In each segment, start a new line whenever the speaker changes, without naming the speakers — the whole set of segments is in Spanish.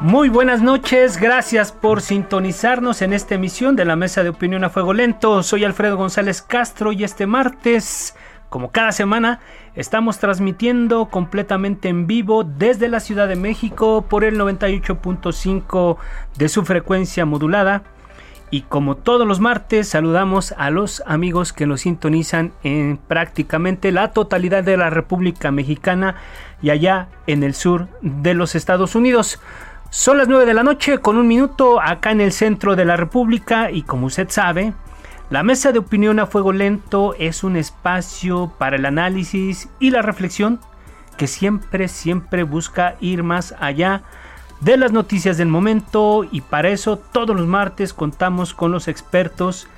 Muy buenas noches, gracias por sintonizarnos en esta emisión de la Mesa de Opinión a Fuego Lento. Soy Alfredo González Castro y este martes, como cada semana, estamos transmitiendo completamente en vivo desde la Ciudad de México por el 98.5 de su frecuencia modulada. Y como todos los martes, saludamos a los amigos que nos sintonizan en prácticamente la totalidad de la República Mexicana y allá en el sur de los Estados Unidos. Son las 9 de la noche con un minuto acá en el centro de la República y como usted sabe, la mesa de opinión a fuego lento es un espacio para el análisis y la reflexión que siempre, siempre busca ir más allá de las noticias del momento y para eso todos los martes contamos con los expertos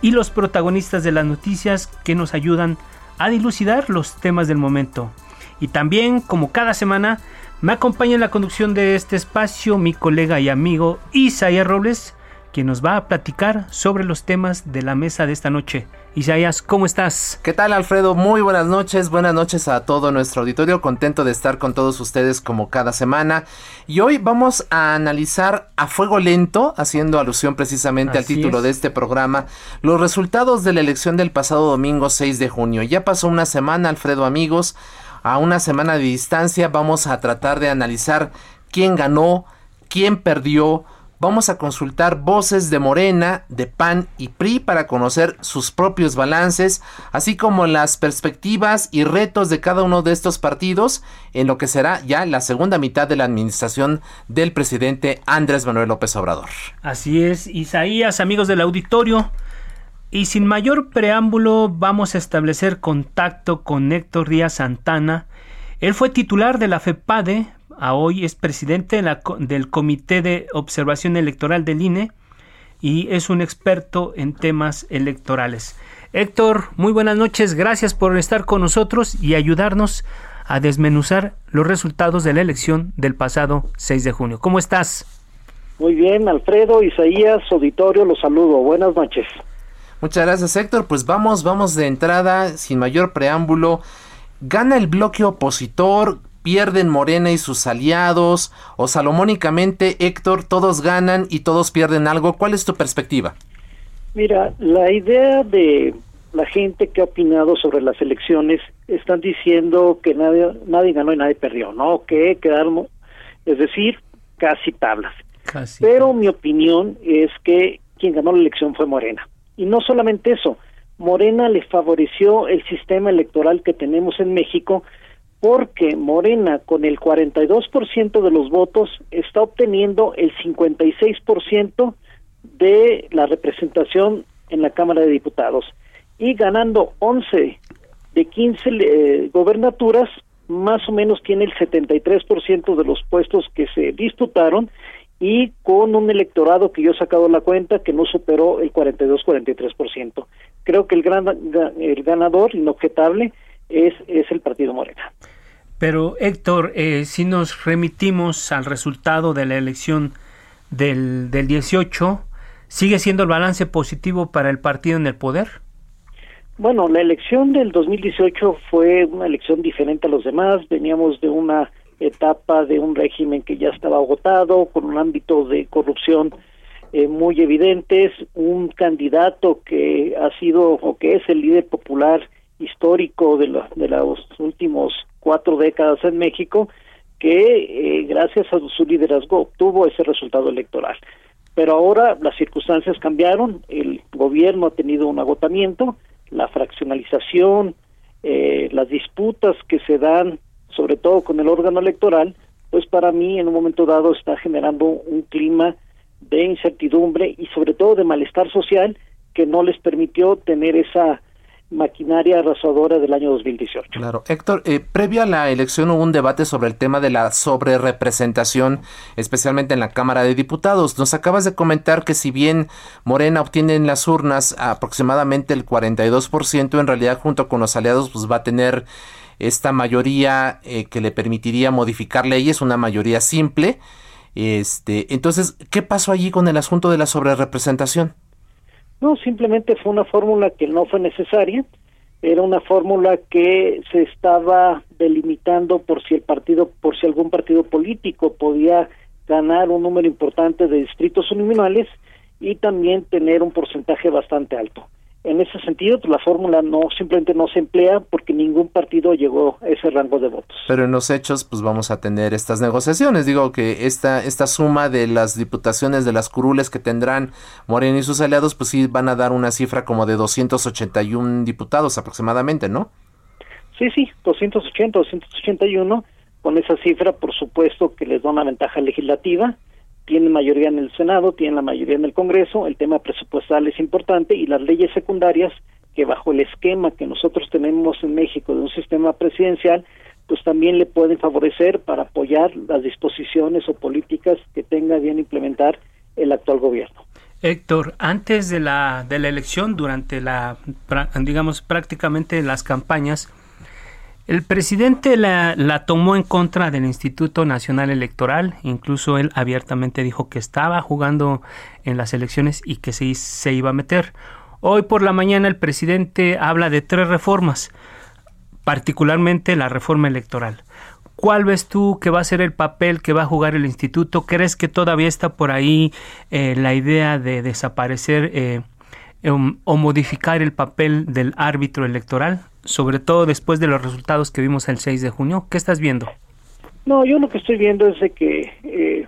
y los protagonistas de las noticias que nos ayudan a dilucidar los temas del momento. Y también, como cada semana, me acompaña en la conducción de este espacio mi colega y amigo Isaías Robles, quien nos va a platicar sobre los temas de la mesa de esta noche. Isaías, ¿cómo estás?
¿Qué tal Alfredo? Muy buenas noches, buenas noches a todo nuestro auditorio, contento de estar con todos ustedes como cada semana. Y hoy vamos a analizar a fuego lento, haciendo alusión precisamente al título
es.
de este programa, los resultados de la elección del pasado domingo 6 de junio. Ya pasó una semana, Alfredo amigos, a una semana de distancia vamos a tratar de analizar quién ganó, quién perdió. Vamos a consultar voces de Morena, de PAN y PRI para conocer sus propios balances, así como las perspectivas y retos de cada uno de estos partidos en lo que será ya la segunda mitad de la administración del presidente Andrés Manuel López Obrador.
Así es, Isaías, amigos del auditorio. Y sin mayor preámbulo, vamos a establecer contacto con Héctor Díaz Santana. Él fue titular de la FEPADE, hoy es presidente del Comité de Observación Electoral del INE y es un experto en temas electorales. Héctor, muy buenas noches, gracias por estar con nosotros y ayudarnos a desmenuzar los resultados de la elección del pasado 6 de junio. ¿Cómo estás?
Muy bien, Alfredo, Isaías, auditorio, los saludo. Buenas noches.
Muchas gracias Héctor, pues vamos, vamos de entrada, sin mayor preámbulo. ¿Gana el bloque opositor? ¿Pierden Morena y sus aliados? ¿O salomónicamente, Héctor, todos ganan y todos pierden algo? ¿Cuál es tu perspectiva?
Mira, la idea de la gente que ha opinado sobre las elecciones están diciendo que nadie, nadie ganó y nadie perdió, ¿no? Que quedaron, es decir, casi tablas.
Casi.
Pero mi opinión es que quien ganó la elección fue Morena. Y no solamente eso, Morena le favoreció el sistema electoral que tenemos en México porque Morena con el 42% de los votos está obteniendo el 56% de la representación en la Cámara de Diputados y ganando 11 de 15 eh, gobernaturas, más o menos tiene el 73% de los puestos que se disputaron y con un electorado que yo he sacado la cuenta que no superó el 42-43%. Creo que el gran el ganador inobjetable es es el Partido Morena.
Pero Héctor, eh, si nos remitimos al resultado de la elección del, del 18, ¿sigue siendo el balance positivo para el partido en el poder?
Bueno, la elección del 2018 fue una elección diferente a los demás. Veníamos de una etapa de un régimen que ya estaba agotado, con un ámbito de corrupción eh, muy evidentes, un candidato que ha sido o que es el líder popular histórico de, la, de los últimos cuatro décadas en México, que eh, gracias a su liderazgo obtuvo ese resultado electoral. Pero ahora las circunstancias cambiaron, el gobierno ha tenido un agotamiento, la fraccionalización, eh, las disputas que se dan, sobre todo con el órgano electoral, pues para mí en un momento dado está generando un clima de incertidumbre y sobre todo de malestar social que no les permitió tener esa maquinaria arrasadora del año 2018.
Claro, Héctor, eh, previo a la elección hubo un debate sobre el tema de la sobrerepresentación, especialmente en la Cámara de Diputados. Nos acabas de comentar que si bien Morena obtiene en las urnas aproximadamente el 42%, en realidad junto con los aliados pues va a tener esta mayoría eh, que le permitiría modificar leyes, una mayoría simple. Este, entonces, ¿qué pasó allí con el asunto de la sobrerepresentación?
No, simplemente fue una fórmula que no fue necesaria. Era una fórmula que se estaba delimitando por si el partido, por si algún partido político podía ganar un número importante de distritos uninominales y también tener un porcentaje bastante alto en ese sentido, pues, la fórmula no simplemente no se emplea porque ningún partido llegó a ese rango de votos.
Pero en los hechos, pues vamos a tener estas negociaciones. Digo que esta, esta suma de las diputaciones de las curules que tendrán Moreno y sus aliados, pues sí van a dar una cifra como de 281 diputados aproximadamente, ¿no?
Sí, sí, 280, 281. Con esa cifra, por supuesto que les da una ventaja legislativa tienen mayoría en el Senado, tienen la mayoría en el Congreso, el tema presupuestal es importante y las leyes secundarias que bajo el esquema que nosotros tenemos en México de un sistema presidencial, pues también le pueden favorecer para apoyar las disposiciones o políticas que tenga bien implementar el actual gobierno.
Héctor, antes de la, de la elección, durante la, digamos, prácticamente las campañas, el presidente la, tomó en contra del Instituto Nacional Electoral, incluso él abiertamente dijo que estaba jugando en las elecciones y que se, se iba a meter. Hoy por la mañana el presidente habla de tres reformas, particularmente la reforma electoral. ¿Cuál ves tú que va a ser el papel que va a jugar el instituto? ¿Crees que todavía está por ahí eh, la idea de desaparecer eh, em, o modificar el papel del árbitro electoral? sobre todo después de los resultados que vimos el 6 de junio? ¿Qué estás viendo?
No, yo lo que estoy viendo es de que eh,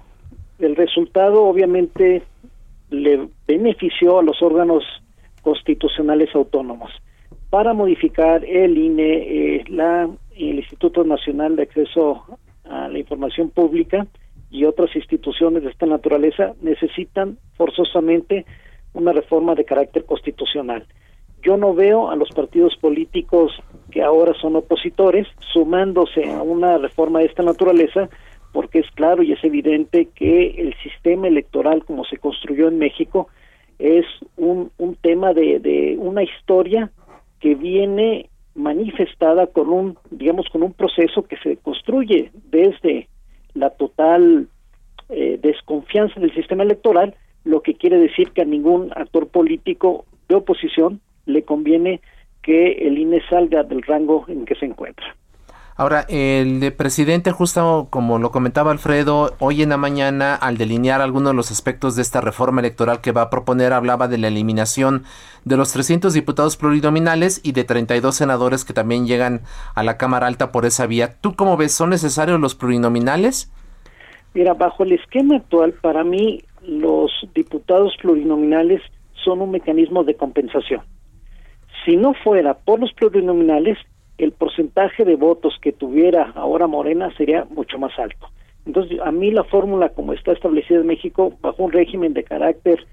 el resultado obviamente le benefició a los órganos constitucionales autónomos para modificar el INE, eh, la, el Instituto Nacional de Acceso a la Información Pública y otras instituciones de esta naturaleza necesitan forzosamente una reforma de carácter constitucional. Yo no veo a los partidos políticos que ahora son opositores sumándose a una reforma de esta naturaleza porque es claro y es evidente que el sistema electoral como se construyó en México es un, un tema de, de una historia que viene manifestada con un digamos con un proceso que se construye desde la total eh, desconfianza del sistema electoral lo que quiere decir que a ningún actor político de oposición le conviene que el INE salga del rango en que se encuentra.
Ahora, el presidente, justo como lo comentaba Alfredo, hoy en la mañana, al delinear algunos de los aspectos de esta reforma electoral que va a proponer, hablaba de la eliminación de los 300 diputados plurinominales y de 32 senadores que también llegan a la Cámara Alta por esa vía. ¿Tú cómo ves? ¿Son necesarios los plurinominales?
Mira, bajo el esquema actual, para mí, los diputados plurinominales son un mecanismo de compensación si no fuera por los plurinominales, el porcentaje de votos que tuviera ahora Morena sería mucho más alto. Entonces, a mí la fórmula como está establecida en México, bajo un régimen de carácter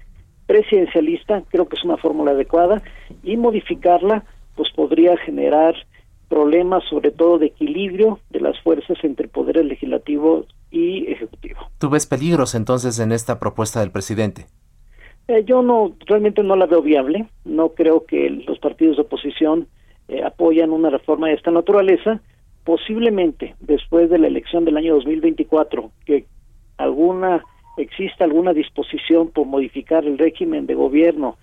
presidencialista, creo que es una fórmula adecuada y modificarla, pues podría generar problemas, sobre todo de equilibrio de las fuerzas entre poderes legislativo y ejecutivo.
¿Tú ves peligros entonces en esta propuesta del presidente?
Eh, yo no, realmente no la veo viable. No creo que los partidos de oposición eh, apoyan una reforma de esta naturaleza. Posiblemente después de la elección del año 2024, que alguna exista alguna disposición por modificar el régimen de gobierno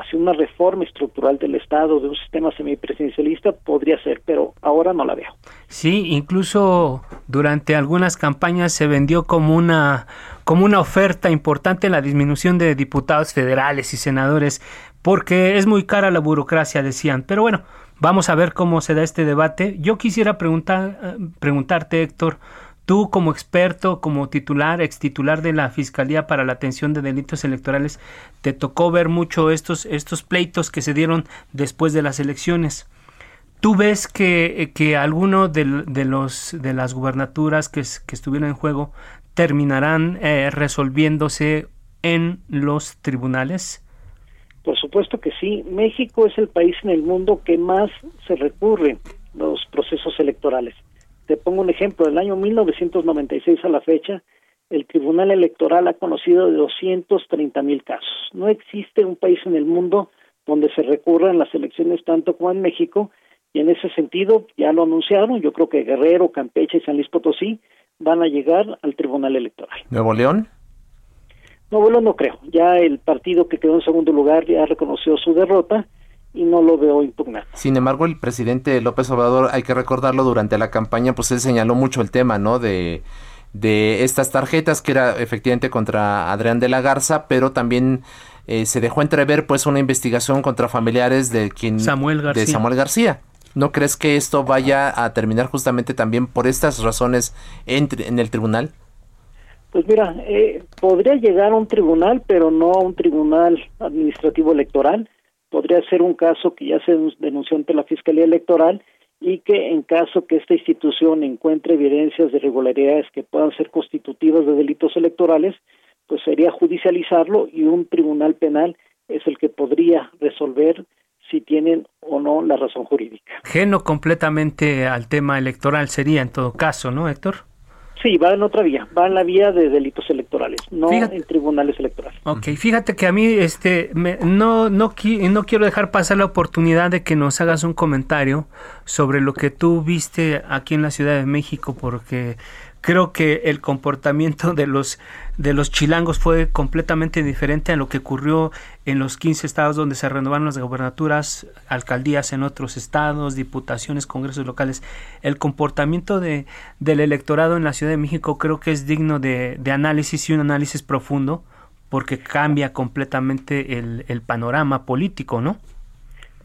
hacia una reforma estructural del Estado, de un sistema semipresidencialista, podría ser, pero ahora no la veo.
Sí, incluso durante algunas campañas se vendió como una, como una oferta importante la disminución de diputados federales y senadores, porque es muy cara la burocracia, decían. Pero bueno, vamos a ver cómo se da este debate. Yo quisiera preguntar, eh, preguntarte, Héctor, Tú como experto, como titular, ex titular de la Fiscalía para la Atención de Delitos Electorales, te tocó ver mucho estos, estos pleitos que se dieron después de las elecciones. ¿Tú ves que, que alguno de, los, de las gubernaturas que, que estuvieron en juego terminarán eh, resolviéndose en los tribunales?
Por supuesto que sí. México es el país en el mundo que más se recurre los procesos electorales. Te pongo un ejemplo. Del año 1996 a la fecha, el Tribunal Electoral ha conocido de 230 mil casos. No existe un país en el mundo donde se recurran las elecciones tanto como en México y en ese sentido ya lo anunciaron. Yo creo que Guerrero, Campeche y San Luis Potosí van a llegar al Tribunal Electoral.
¿Nuevo León?
No, bueno, no creo. Ya el partido que quedó en segundo lugar ya reconoció su derrota y no lo veo impugnado.
Sin embargo, el presidente López Obrador, hay que recordarlo, durante la campaña, pues él señaló mucho el tema, ¿no? De, de estas tarjetas, que era efectivamente contra Adrián de la Garza, pero también eh, se dejó entrever, pues, una investigación contra familiares de quien...
Samuel García.
De Samuel García. ¿No crees que esto vaya a terminar justamente también por estas razones en, en el tribunal?
Pues mira, eh, podría llegar a un tribunal, pero no a un tribunal administrativo electoral. Podría ser un caso que ya se denunció ante la Fiscalía Electoral y que en caso que esta institución encuentre evidencias de irregularidades que puedan ser constitutivas de delitos electorales, pues sería judicializarlo y un tribunal penal es el que podría resolver si tienen o no la razón jurídica.
Geno completamente al tema electoral sería en todo caso, ¿no, Héctor?
Sí, va en otra vía, va en la vía de delitos electorales, no en tribunales electorales.
Ok, fíjate que a mí este no, no, no quiero dejar pasar la oportunidad de que nos hagas un comentario sobre lo que tú viste aquí en la Ciudad de México, porque creo que el comportamiento de los de los chilangos fue completamente diferente a lo que ocurrió en los 15 estados donde se renovaron las gobernaturas, alcaldías en otros estados, diputaciones, congresos locales. El comportamiento de, del electorado en la Ciudad de México creo que es digno de, de análisis y un análisis profundo porque cambia completamente el, el panorama político, ¿no?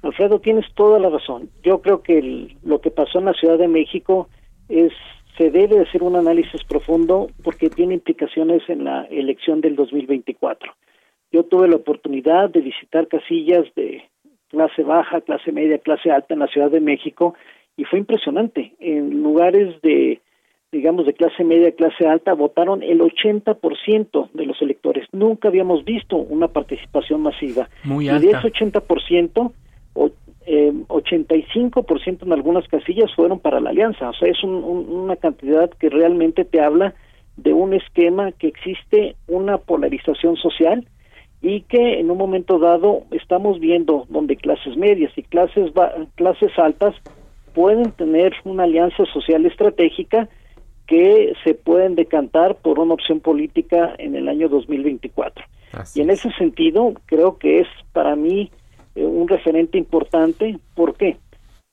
Alfredo, tienes toda la razón. Yo creo que lo que pasó en la Ciudad de México es se debe hacer un análisis profundo porque tiene implicaciones en la elección del 2024. Yo tuve la oportunidad de visitar casillas de clase baja, clase media, clase alta en la Ciudad de México y fue impresionante. En lugares de, digamos, de clase media, clase alta, votaron el 80% de los electores. Nunca habíamos visto una participación masiva.
Muy alta. Y
de ese 80%, eh, 85% en algunas casillas fueron para la alianza, o sea, es una cantidad que realmente te habla de un esquema que existe una polarización social y que en un momento dado estamos viendo donde clases medias y clases clases altas pueden tener una alianza social estratégica que se pueden decantar por una opción política en el año 2024. y en ese sentido creo que es para mí un referente importante. ¿Por qué?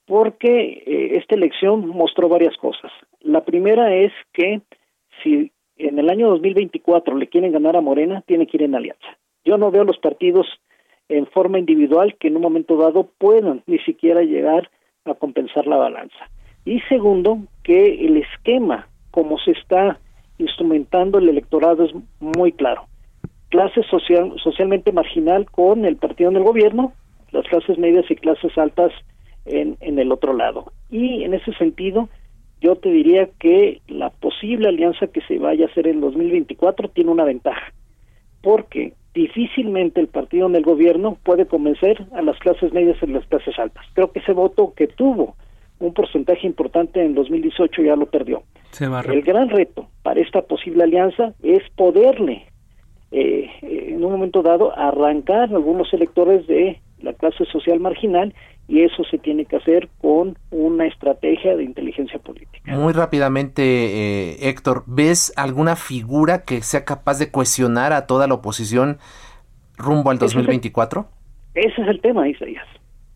Porque eh, esta elección mostró varias cosas. La primera es que si en el año 2024 le quieren ganar a Morena, tiene que ir en alianza. Yo no veo los partidos en forma individual que en un momento dado puedan ni siquiera llegar a compensar la balanza. Y segundo, que el esquema como se está instrumentando el electorado es muy claro. Clase social, socialmente marginal con el partido en el gobierno las clases medias y clases altas en, en el otro lado. Y en ese sentido, yo te diría que la posible alianza que se vaya a hacer en 2024 tiene una ventaja, porque difícilmente el partido en el gobierno puede convencer a las clases medias y las clases altas. Creo que ese voto que tuvo un porcentaje importante en 2018 ya lo perdió. el gran reto para esta posible alianza es poderle, eh, en un momento dado, arrancar algunos electores de la clase social marginal y eso se tiene que hacer con una estrategia de inteligencia política.
Muy rápidamente, eh, Héctor, ¿ves alguna figura que sea capaz de cohesionar a toda la oposición rumbo al 2024?
Ese es el tema, Isaías.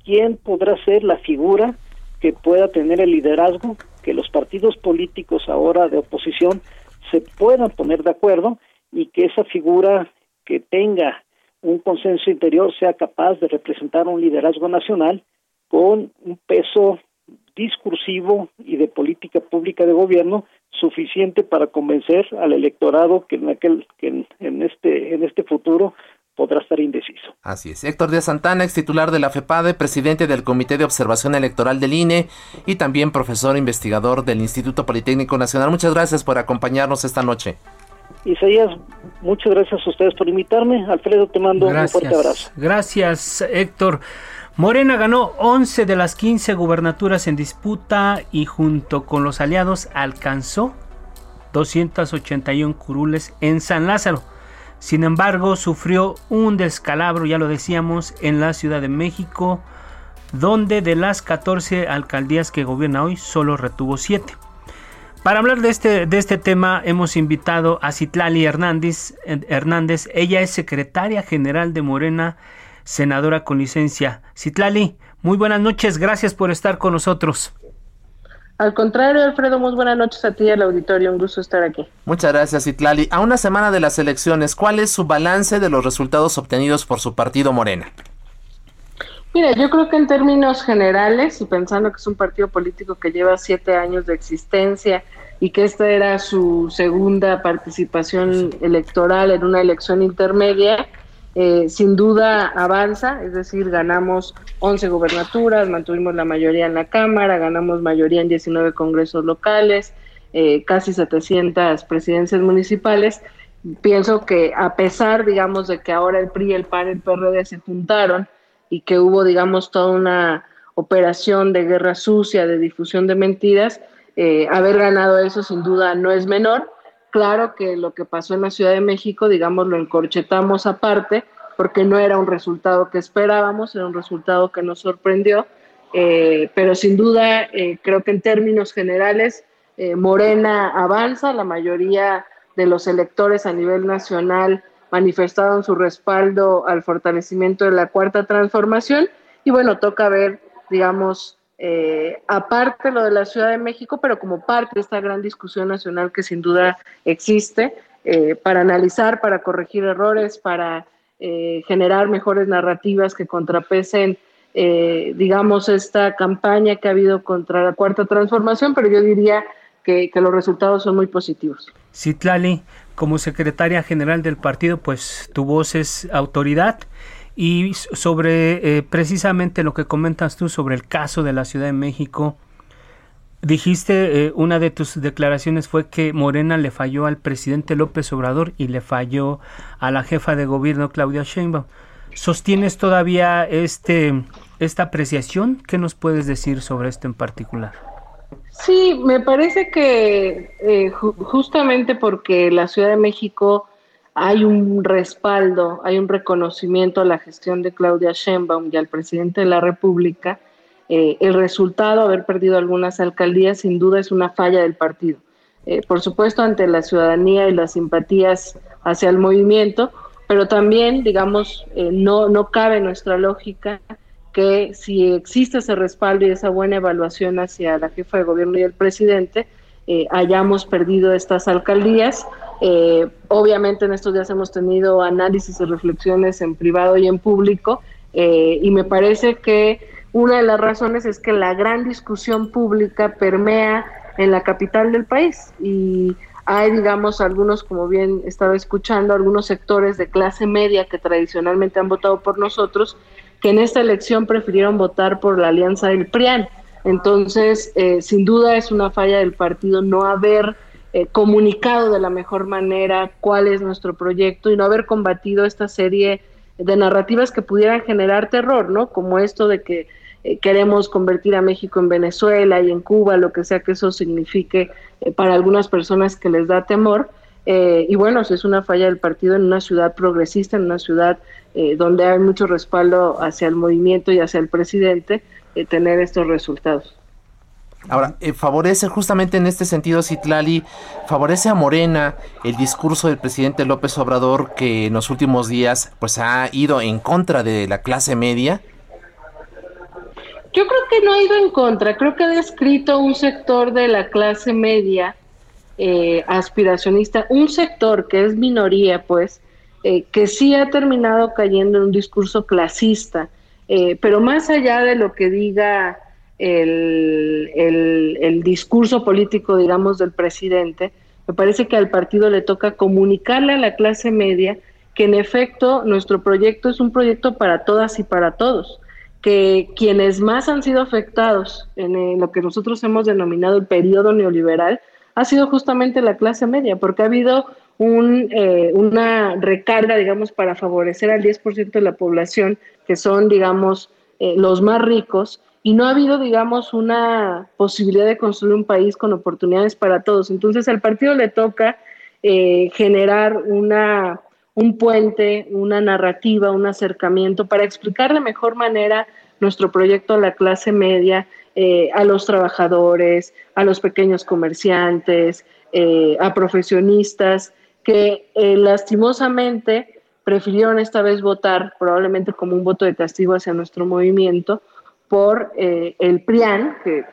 ¿Quién podrá ser la figura que pueda tener el liderazgo, que los partidos políticos ahora de oposición se puedan poner de acuerdo y que esa figura que tenga un consenso interior sea capaz de representar un liderazgo nacional con un peso discursivo y de política pública de gobierno suficiente para convencer al electorado que en aquel que en, este en este futuro podrá estar indeciso.
Así es. Héctor Díaz Santana, ex titular de la FEPADE, presidente del Comité de Observación Electoral del INE y también profesor investigador del Instituto Politécnico Nacional. Muchas gracias por acompañarnos esta noche.
Isaías, muchas gracias a ustedes por invitarme. Alfredo, te mando un fuerte abrazo.
Gracias, Héctor. Morena ganó 11 de las 15 gubernaturas en disputa y junto con los aliados alcanzó 281 curules en San Lázaro. Sin embargo, sufrió un descalabro, ya lo decíamos, en la Ciudad de México, donde de las 14 alcaldías que gobierna hoy, solo retuvo 7. Para hablar de este, de este tema hemos invitado a Citlali Hernández, Hernández. Ella es secretaria general de Morena, senadora con licencia. Citlali, muy buenas noches, gracias por estar con nosotros.
Al contrario, Alfredo, muy buenas noches a ti y al auditorio, un gusto estar aquí.
Muchas gracias, Citlali. A una semana de las elecciones, ¿cuál es su balance de los resultados obtenidos por su partido Morena?
Mira, yo creo que en términos generales, y pensando que es un partido político que lleva siete años de existencia y que esta era su segunda participación electoral en una elección intermedia, eh, sin duda avanza, es decir, ganamos 11 gobernaturas, mantuvimos la mayoría en la Cámara, ganamos mayoría en 19 congresos locales, eh, casi 700 presidencias municipales. Pienso que a pesar, digamos, de que ahora el PRI, el PAN, el PRD se juntaron, y que hubo, digamos, toda una operación de guerra sucia, de difusión de mentiras, eh, haber ganado eso sin duda no es menor. Claro que lo que pasó en la Ciudad de México, digamos, lo encorchetamos aparte, porque no era un resultado que esperábamos, era un resultado que nos sorprendió, eh, pero sin duda eh, creo que en términos generales Morena avanza, la mayoría de los electores a nivel nacional manifestaron su respaldo al fortalecimiento de la cuarta transformación. Y bueno, toca ver, digamos, eh, aparte lo de la Ciudad de México, pero como parte de esta gran discusión nacional que sin duda existe, eh, para analizar, para corregir errores, para eh, generar mejores narrativas que contrapesen, digamos, esta campaña que ha habido contra la cuarta transformación, pero yo diría que, que los resultados son muy positivos.
Citlali, como secretaria general del partido, pues tu voz es autoridad. Y sobre eh, precisamente lo que comentas tú sobre el caso de la Ciudad de México, dijiste, eh, una de tus declaraciones fue que Morena le falló al presidente López Obrador y le falló a la jefa de gobierno Claudia Sheinbaum. ¿Sostienes todavía este, esta apreciación? ¿Qué nos puedes decir sobre esto en particular?
Sí, me parece que eh, justamente porque la Ciudad de México hay un respaldo, hay un reconocimiento a la gestión de Claudia Sheinbaum y al presidente de la República, eh, el resultado, haber perdido algunas alcaldías, sin duda es una falla del partido. Eh, por supuesto, ante la ciudadanía y las simpatías hacia el movimiento, pero también, digamos, no, no cabe nuestra lógica que si existe ese respaldo y esa buena evaluación hacia la jefa de gobierno y el presidente, eh, hayamos perdido estas alcaldías. Eh, obviamente en estos días hemos tenido análisis y reflexiones en privado y en público eh, y me parece que una de las razones es que la gran discusión pública permea en la capital del país y hay, digamos, algunos, como bien estaba escuchando, algunos sectores de clase media que tradicionalmente han votado por nosotros que en esta elección prefirieron votar por la alianza del PRIAN. Entonces, eh, sin duda es una falla del partido no haber eh, comunicado de la mejor manera cuál es nuestro proyecto y no haber combatido esta serie de narrativas que pudieran generar terror, ¿no? Como esto de que eh, queremos convertir a México en Venezuela y en Cuba, lo que sea que eso signifique para algunas personas que les da temor. Y bueno, es una falla del partido en una ciudad progresista, en una ciudad eh, donde hay mucho respaldo hacia el movimiento y hacia el presidente, eh, tener estos resultados.
Ahora, eh, favorece justamente en este sentido, Citlali, favorece a Morena el discurso del presidente López Obrador que en los últimos días pues ha ido en contra de la clase media.
Yo creo que no ha ido en contra, creo que ha descrito un sector de la clase media aspiracionista, un sector que es minoría, pues, eh, que sí ha terminado cayendo en un discurso clasista, eh, pero más allá de lo que diga el, el, discurso político, digamos, del presidente, me parece que al partido le toca comunicarle a la clase media que en efecto nuestro proyecto es un proyecto para todas y para todos, que quienes más han sido afectados en lo que nosotros hemos denominado el periodo neoliberal ha sido justamente la clase media, porque ha habido un, eh, una recarga, digamos, para favorecer al 10% de la población, que son, digamos, eh, los más ricos, y no ha habido, digamos, una posibilidad de construir un país con oportunidades para todos. Entonces al partido le toca eh, generar una, un puente, una narrativa, un acercamiento para explicar de mejor manera nuestro proyecto a la clase media, eh, a los trabajadores, a los pequeños comerciantes, eh, a profesionistas que lastimosamente prefirieron esta vez votar probablemente como un voto de castigo hacia nuestro movimiento por eh, el PRIAN, que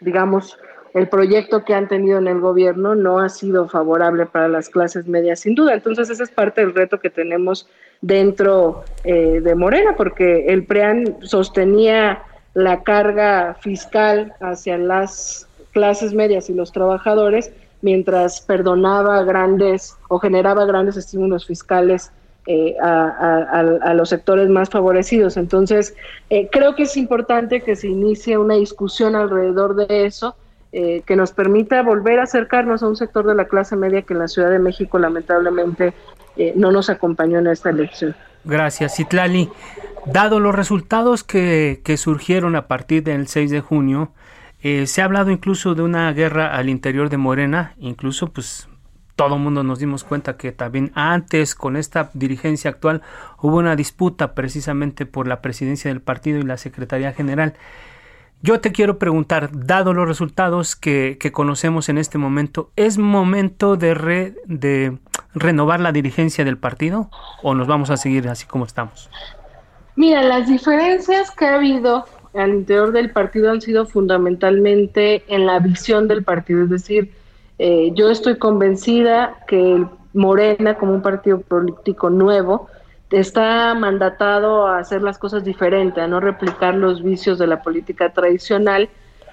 digamos el proyecto que han tenido en el gobierno no ha sido favorable para las clases medias, sin duda. Entonces, ese es parte del reto que tenemos dentro eh, de Morena, porque el PRIAN sostenía la carga fiscal hacia las clases medias y los trabajadores, mientras perdonaba grandes o generaba grandes estímulos fiscales eh, a, los sectores más favorecidos. Entonces, eh, creo que es importante que se inicie una discusión alrededor de eso, eh, que nos permita volver a acercarnos a un sector de la clase media que en la Ciudad de México lamentablemente no nos acompañó en esta elección.
Gracias, Citlali. Dado los resultados que, que surgieron a partir del 6 de junio, se ha hablado incluso de una guerra al interior de Morena, incluso pues todo el mundo nos dimos cuenta que también antes con esta dirigencia actual hubo una disputa precisamente por la presidencia del partido y la secretaría general. Yo te quiero preguntar, dado los resultados que, conocemos en este momento, ¿es momento de, de renovar la dirigencia del partido o nos vamos a seguir así como estamos?
Mira, las diferencias que ha habido al interior del partido han sido fundamentalmente en la visión del partido, es decir, eh, yo estoy convencida que Morena, como un partido político nuevo, está mandatado a hacer las cosas diferentes, a no replicar los vicios de la política tradicional.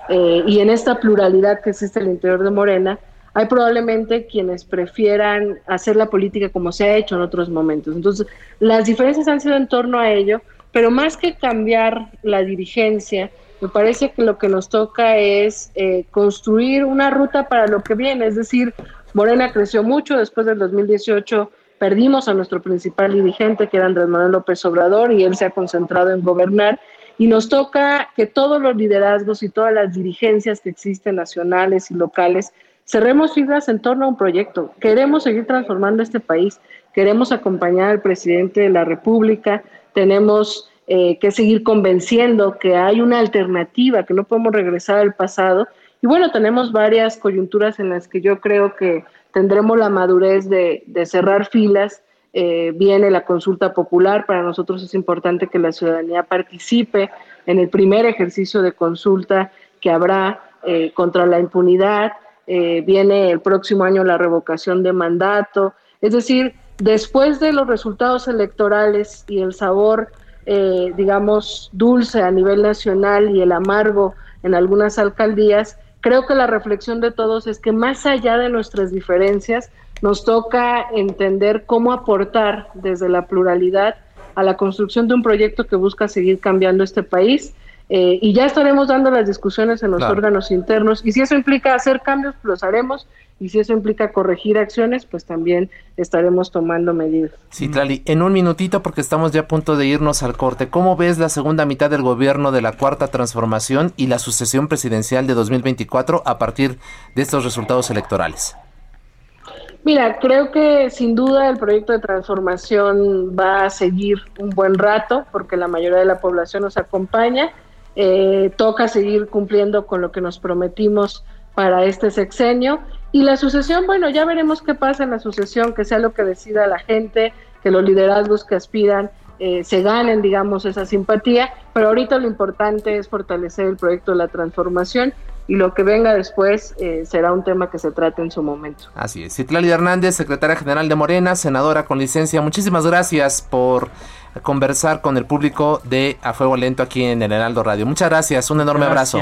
Eh, y en esta pluralidad que existe al interior de Morena, hay probablemente quienes prefieran hacer la política como se ha hecho en otros momentos. Entonces, las diferencias han sido en torno a ello, pero más que cambiar la dirigencia, me parece que lo que nos toca es eh, construir una ruta para lo que viene, es decir, Morena creció mucho después del 2018, perdimos a nuestro principal dirigente, que era Andrés Manuel López Obrador, y él se ha concentrado en gobernar, y nos toca que todos los liderazgos y todas las dirigencias que existen, nacionales y locales, cerremos fibras en torno a un proyecto. Queremos seguir transformando este país, queremos acompañar al presidente de la República, tenemos eh, que seguir convenciendo que hay una alternativa, que no podemos regresar al pasado. Y bueno, tenemos varias coyunturas en las que yo creo que tendremos la madurez de, cerrar filas. Eh, viene la consulta popular, para nosotros es importante que la ciudadanía participe en el primer ejercicio de consulta que habrá eh, contra la impunidad. viene el próximo año la revocación de mandato. Es decir, después de los resultados electorales y el sabor eh, digamos, dulce a nivel nacional y el amargo en algunas alcaldías, creo que la reflexión de todos es que más allá de nuestras diferencias, nos toca entender cómo aportar desde la pluralidad a la construcción de un proyecto que busca seguir cambiando este país. Eh, y ya estaremos dando las discusiones en los órganos internos. Y si eso implica hacer cambios, los haremos y si eso implica corregir acciones, pues también estaremos tomando medidas.
Sí, Tlali, en un minutito porque estamos ya a punto de irnos al corte. ¿Cómo ves la segunda mitad del gobierno de la Cuarta Transformación y la sucesión presidencial de 2024 a partir de estos resultados electorales?
Mira, creo que sin duda el proyecto de transformación va a seguir un buen rato porque la mayoría de la población nos acompaña. Eh, toca seguir cumpliendo con lo que nos prometimos para este sexenio y la sucesión, bueno, ya veremos qué pasa en la sucesión, que sea lo que decida la gente, que los liderazgos que aspiran eh, se ganen, digamos, esa simpatía, pero ahorita lo importante es fortalecer el proyecto de la transformación y lo que venga después eh, será un tema que se trate en su momento.
Así es. Citlali Hernández, secretaria general de Morena, senadora con licencia, muchísimas gracias por conversar con el público de A Fuego Lento aquí en el Heraldo Radio. Muchas gracias, un enorme abrazo.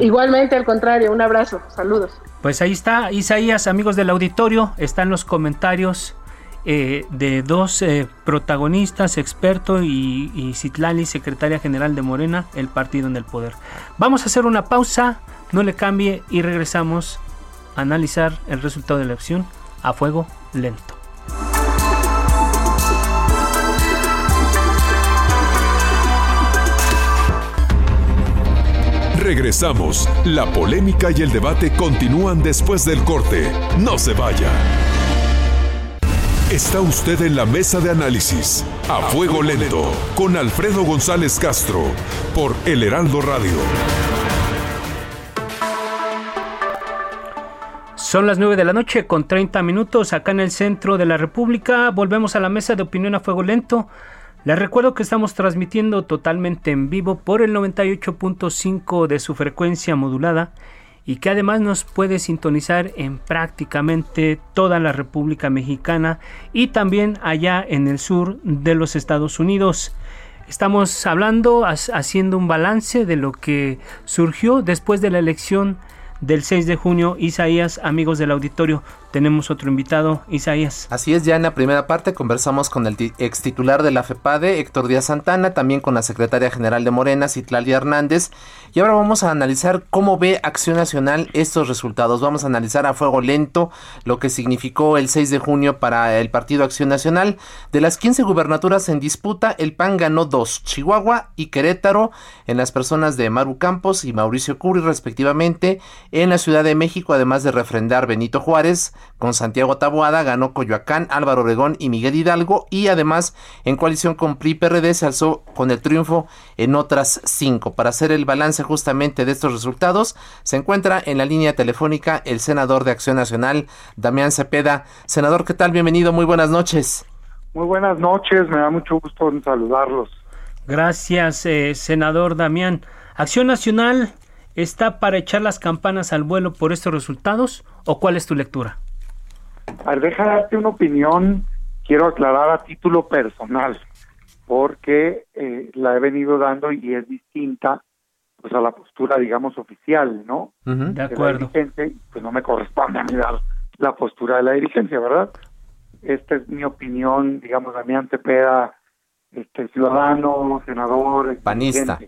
Igualmente, al contrario, un abrazo, saludos.
Pues ahí está, Isaías, amigos del auditorio, están los comentarios eh, de dos eh, protagonistas, experto y, y Citlali, secretaria general de Morena, el partido en el poder. Vamos a hacer una pausa, no le cambie y regresamos a analizar el resultado de la elección a fuego lento.
Regresamos. La polémica y el debate continúan después del corte. No se vaya. Está usted en la mesa de análisis a fuego lento con Alfredo González Castro por El Heraldo Radio.
Son las 9 de la noche con 30 minutos acá en el centro de la República. Volvemos a la mesa de opinión a fuego lento. Les recuerdo que estamos transmitiendo totalmente en vivo por el 98.5 de su frecuencia modulada y que además nos puede sintonizar en prácticamente toda la República Mexicana y también allá en el sur de los Estados Unidos. Estamos hablando, haciendo un balance de lo que surgió después de la elección del 6 de junio. Isaías, amigos del auditorio, tenemos otro invitado, Isaías.
Así es, ya en la primera parte conversamos con el ex titular de la FEPADE, Héctor Díaz Santana, también con la secretaria general de Morena, Citlalia Hernández, y ahora vamos a analizar cómo ve Acción Nacional estos resultados. Vamos a analizar a fuego lento lo que significó el 6 de junio para el Partido Acción Nacional. De las 15 gubernaturas en disputa, el PAN ganó dos, Chihuahua y Querétaro, en las personas de Maru Campos y Mauricio Curi respectivamente. En la Ciudad de México, además de refrendar Benito Juárez, con Santiago Taboada ganó Coyoacán, Álvaro Obregón y Miguel Hidalgo y además en coalición con PRI PRD se alzó con el triunfo en otras cinco. Para hacer el balance justamente de estos resultados se encuentra en la línea telefónica el senador de Acción Nacional, Damián Cepeda. Senador, ¿qué tal? Bienvenido, muy buenas noches.
Muy buenas noches, me da mucho gusto saludarlos.
Gracias, eh, senador Damián. Acción Nacional está para echar las campanas al vuelo por estos resultados o cuál es tu lectura?
A ver, deja darte una opinión, quiero aclarar a título personal, porque eh, la he venido dando y es distinta pues a la postura, digamos, oficial, ¿no?
de acuerdo.
pues no me corresponde a mí dar la postura de la dirigencia, ¿verdad? Esta es mi opinión, digamos, Damián Cepeda, este ciudadano, senador,
panista,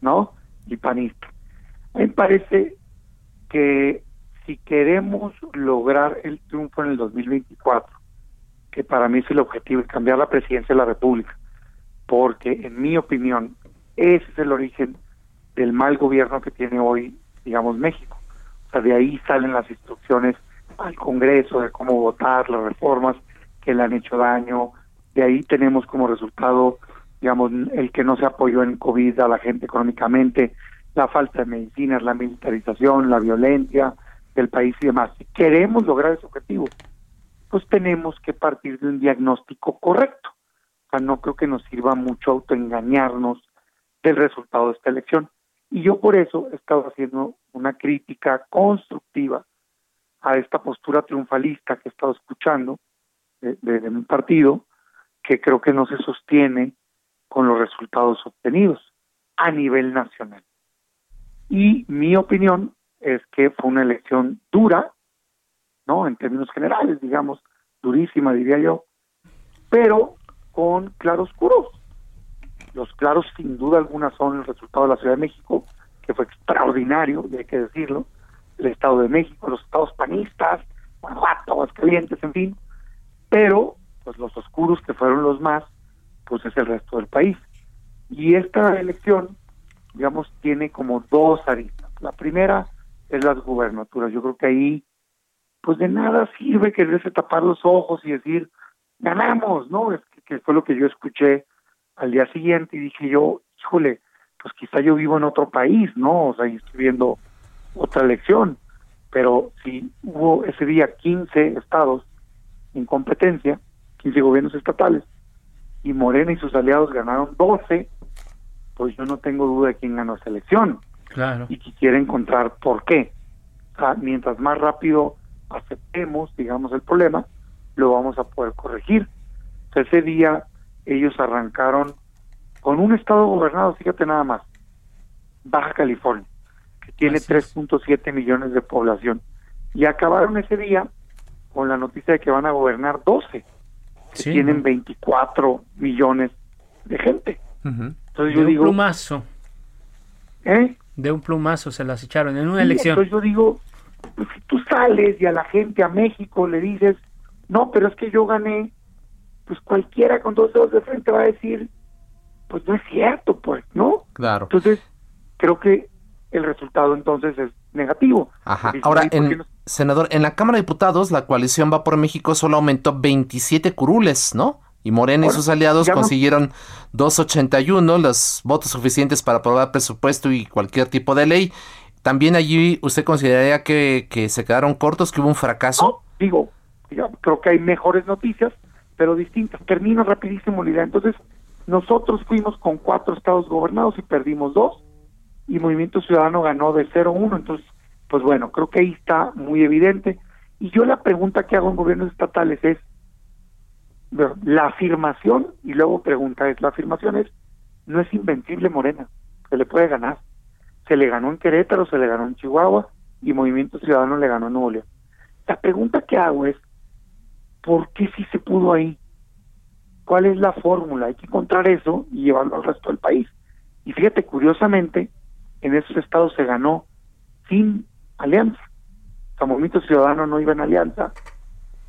¿no? Y panista. Me parece que si queremos lograr el triunfo en el 2024, que para mí es el objetivo, es cambiar la presidencia de la República, porque en mi opinión ese es el origen del mal gobierno que tiene hoy, digamos, México. O sea, de ahí salen las instrucciones al Congreso de cómo votar, las reformas que le han hecho daño, de ahí tenemos como resultado, digamos, el que no se apoyó en COVID a la gente económicamente, la falta de medicinas, la militarización, la violencia, del país y demás. Si queremos lograr ese objetivo, pues tenemos que partir de un diagnóstico correcto. O sea, no creo que nos sirva mucho autoengañarnos del resultado de esta elección. Y yo por eso he estado haciendo una crítica constructiva a esta postura triunfalista que he estado escuchando de, de, mi partido, que creo que no se sostiene con los resultados obtenidos a nivel nacional. Y mi opinión es que fue una elección dura, ¿no? En términos generales, digamos, durísima, diría yo, pero con claroscuros. Los claros, sin duda alguna, son el resultado de la Ciudad de México, que fue extraordinario, y hay que decirlo, el Estado de México, los estados panistas, Guanajuato, clientes, en fin, pero pues los oscuros que fueron los más, pues es el resto del país. Y esta elección, digamos, tiene como dos aristas. La primera es las gubernaturas. Yo creo que ahí, pues de nada sirve quererse tapar los ojos y decir, ganamos, ¿no? Es que, fue lo que yo escuché al día siguiente y dije yo, híjole, pues quizá yo vivo en otro país, ¿no? O sea, y estoy viendo otra elección. Pero si hubo ese día 15 estados en competencia, 15 gobiernos estatales, y Morena y sus aliados ganaron 12, pues yo no tengo duda de quién ganó esa elección.
Claro.
Y quisiera encontrar por qué. O sea, mientras más rápido aceptemos, digamos, el problema, lo vamos a poder corregir. ese día ellos arrancaron con un estado gobernado, fíjate nada más, Baja California, que tiene 3.7 millones de población. Y acabaron ese día con la noticia de que van a gobernar 12, que tienen 24 millones de gente.
Entonces yo un plumazo. ¿Eh? De un plumazo se las echaron en una elección.
Entonces yo digo, pues si tú sales y a la gente, a México, le dices, no, pero es que yo gané, pues cualquiera con dos dedos de frente va a decir, pues no es cierto, pues, ¿no?
Claro.
Entonces, creo que el resultado entonces es negativo.
Ajá. Ahora, en, senador, en la Cámara de Diputados, la coalición Va por México solo aumentó 27 curules, ¿no? Y Morena y sus aliados consiguieron 281, los votos suficientes para aprobar presupuesto y cualquier tipo de ley. ¿También allí usted consideraría que, que se quedaron cortos, que hubo un fracaso?
digo, yo creo que hay mejores noticias, pero distintas. Termino rapidísimo la idea. Entonces, nosotros fuimos con cuatro estados gobernados y perdimos dos, y Movimiento Ciudadano ganó de 0-1. Entonces, pues bueno, creo que ahí está muy evidente. Y yo la pregunta que hago en gobiernos estatales es, la afirmación, y luego pregunta es, la afirmación es, no es invencible Morena, se le puede ganar. Se le ganó en Querétaro, se le ganó en Chihuahua, y Movimiento Ciudadano le ganó en Nuevo León. La pregunta que hago es, ¿por qué sí se pudo ahí? ¿Cuál es la fórmula? Hay que encontrar eso y llevarlo al resto del país. Y fíjate, curiosamente, en esos estados se ganó sin alianza. O sea, Movimiento Ciudadano no iba en alianza,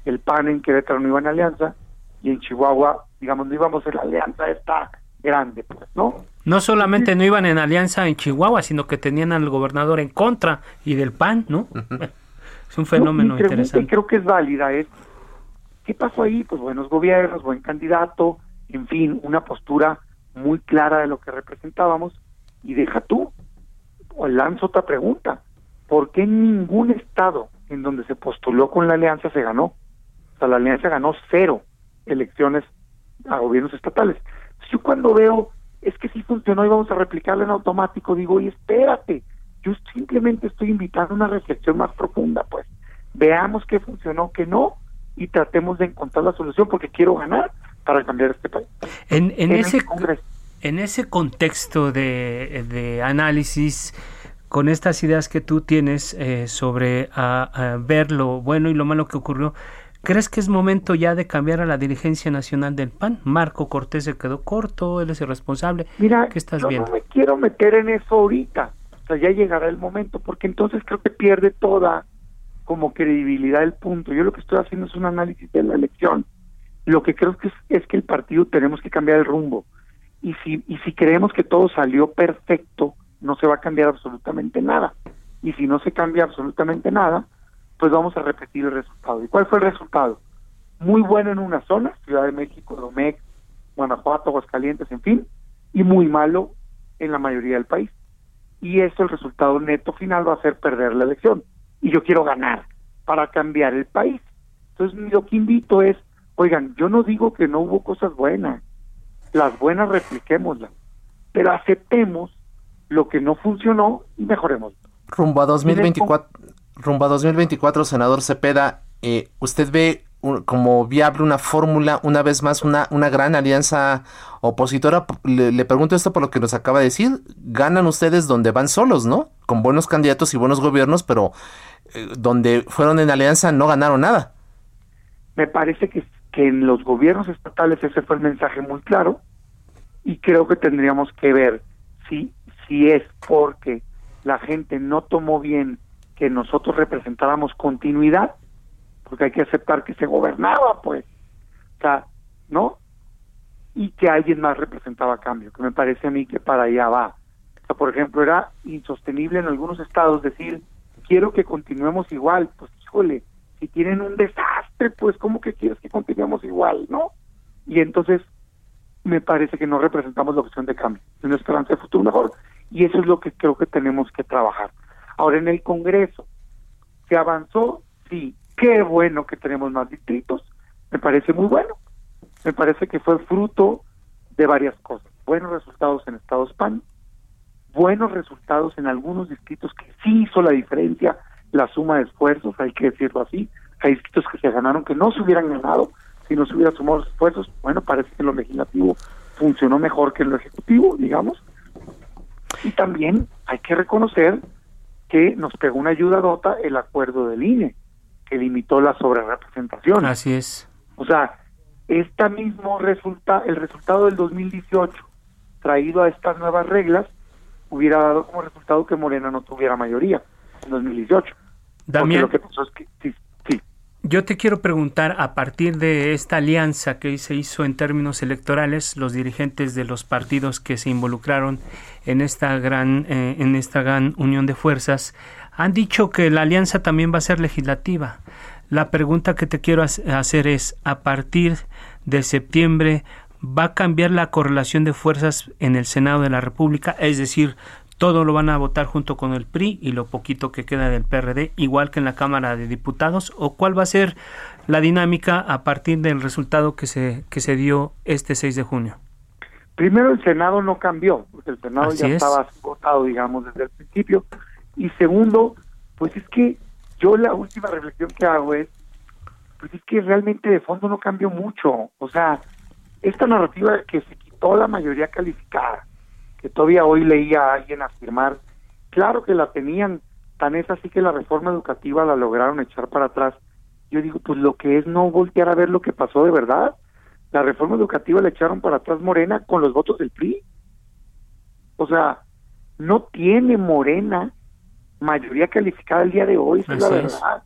el PAN en Querétaro no iba en alianza, y en Chihuahua, digamos, no íbamos en la alianza esta grande, pues, ¿no?
No solamente no iban en alianza en Chihuahua, sino que tenían al gobernador en contra y del PAN, ¿no? es un fenómeno interesante.
creo que es válida, es ¿qué pasó ahí? Pues buenos gobiernos, buen candidato, en fin, una postura muy clara de lo que representábamos y deja tú, o lanzo otra pregunta, ¿por qué ningún estado en donde se postuló con la alianza se ganó? O sea, la alianza ganó cero elecciones a gobiernos estatales. Yo cuando veo, es que sí funcionó y vamos a replicarlo en automático, digo, oye, espérate, yo simplemente estoy invitando a una reflexión más profunda, pues. Veamos qué funcionó, qué no, y tratemos de encontrar la solución, porque quiero ganar para cambiar este país.
En, en, ese, en ese contexto de, de análisis, con estas ideas que tú tienes eh, sobre a, ver lo bueno y lo malo que ocurrió, ¿Crees que es momento ya de cambiar a la dirigencia nacional del PAN? Marco Cortés se quedó corto, él es irresponsable.
Mira, ¿qué estás viendo? no me quiero meter en eso ahorita. O sea, ya llegará el momento, porque entonces creo que pierde toda como credibilidad el punto. Yo lo que estoy haciendo es un análisis de la elección. Lo que creo que es, es que el partido tenemos que cambiar el rumbo. Y si, y si creemos que todo salió perfecto, no se va a cambiar absolutamente nada. Y si no se cambia absolutamente nada, pues vamos a repetir el resultado. ¿Y cuál fue el resultado? Muy bueno en una zona, Ciudad de México, Domecq, Guanajuato, Aguascalientes, en fin, y muy malo en la mayoría del país. Y eso, el resultado neto final va a ser perder la elección. Y yo quiero ganar para cambiar el país. Entonces, lo que invito es, oigan, yo no digo que no hubo cosas buenas, las buenas repliquémoslas, pero aceptemos lo que no funcionó y mejoremos.
Rumbo a 2024, rumbo a 2024, senador Cepeda, eh, ¿usted ve como viable una fórmula, una vez más, una, una gran alianza opositora? Le, pregunto esto por lo que nos acaba de decir. Ganan ustedes donde van solos, ¿no? Con buenos candidatos y buenos gobiernos, pero eh, donde fueron en alianza no ganaron nada.
Me parece que, que en los gobiernos estatales ese fue el mensaje muy claro y creo que tendríamos que ver si, si es porque la gente no tomó bien que nosotros representáramos continuidad, porque hay que aceptar que se gobernaba, pues, o sea, ¿no? Y que alguien más representaba cambio, que me parece a mí que para allá va. O sea, por ejemplo, era insostenible en algunos estados decir, quiero que continuemos igual, pues, híjole, si tienen un desastre, pues, ¿cómo que quieres que continuemos igual, no? Y entonces, me parece que no representamos la opción de cambio, de una esperanza de futuro mejor, y eso es lo que creo que tenemos que trabajar. Ahora en el Congreso, ¿se avanzó? Sí. Qué bueno que tenemos más distritos. Me parece muy bueno. Me parece que fue fruto de varias cosas. Buenos resultados en Estados Pan, buenos resultados en algunos distritos que sí hizo la diferencia la suma de esfuerzos, hay que decirlo así, hay distritos que se ganaron que no se hubieran ganado si no se hubieran sumado los esfuerzos, bueno, parece que lo legislativo funcionó mejor que lo ejecutivo, digamos, y también hay que reconocer que nos pegó una ayuda dota el acuerdo del INE, que limitó la sobrerepresentación.
Así es.
O sea, este mismo resulta, el resultado del 2018 traído a estas nuevas reglas hubiera dado como resultado que Morena no tuviera mayoría en 2018.
Damián,
lo que pasó es que.
Yo te quiero preguntar, a partir de esta alianza que se hizo en términos electorales, los dirigentes de los partidos que se involucraron en esta gran, eh, en esta gran unión de fuerzas, han dicho que la alianza también va a ser legislativa. La pregunta que te quiero hacer es, a partir de septiembre, ¿va a cambiar la correlación de fuerzas en el Senado de la República? Es decir, todo lo van a votar junto con el PRI y lo poquito que queda del PRD, igual que en la Cámara de Diputados, o cuál va a ser la dinámica a partir del resultado que se, que se dio este 6 de junio.
Primero, el Senado no cambió, porque el Senado ya estaba votado, digamos, desde el principio. Y segundo, pues es que yo la última reflexión que hago es, pues es que realmente de fondo no cambió mucho. O sea, esta narrativa que se quitó la mayoría calificada, que todavía hoy leía a alguien afirmar, claro que la tenían, tan es así que la reforma educativa la lograron echar para atrás. Yo digo, pues lo que es no voltear a ver lo que pasó de verdad. La reforma educativa la echaron para atrás Morena con los votos del PRI. O sea, no tiene Morena mayoría calificada el día de hoy, esa es la verdad.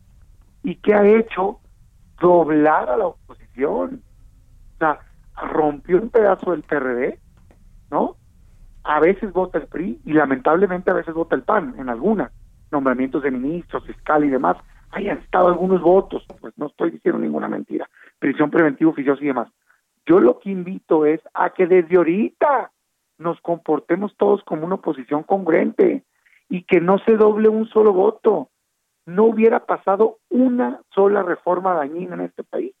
¿Y qué ha hecho? Doblar a la oposición. O sea, rompió un pedazo del PRD, ¿no? A veces vota el PRI y lamentablemente a veces vota el PAN en algunas, nombramientos de ministros, fiscal y demás, hayan estado algunos votos, pues no estoy diciendo ninguna mentira, prisión preventiva oficiosa y demás. Yo lo que invito es a que desde ahorita nos comportemos todos como una oposición congruente y que no se doble un solo voto. No hubiera pasado una sola reforma dañina en este país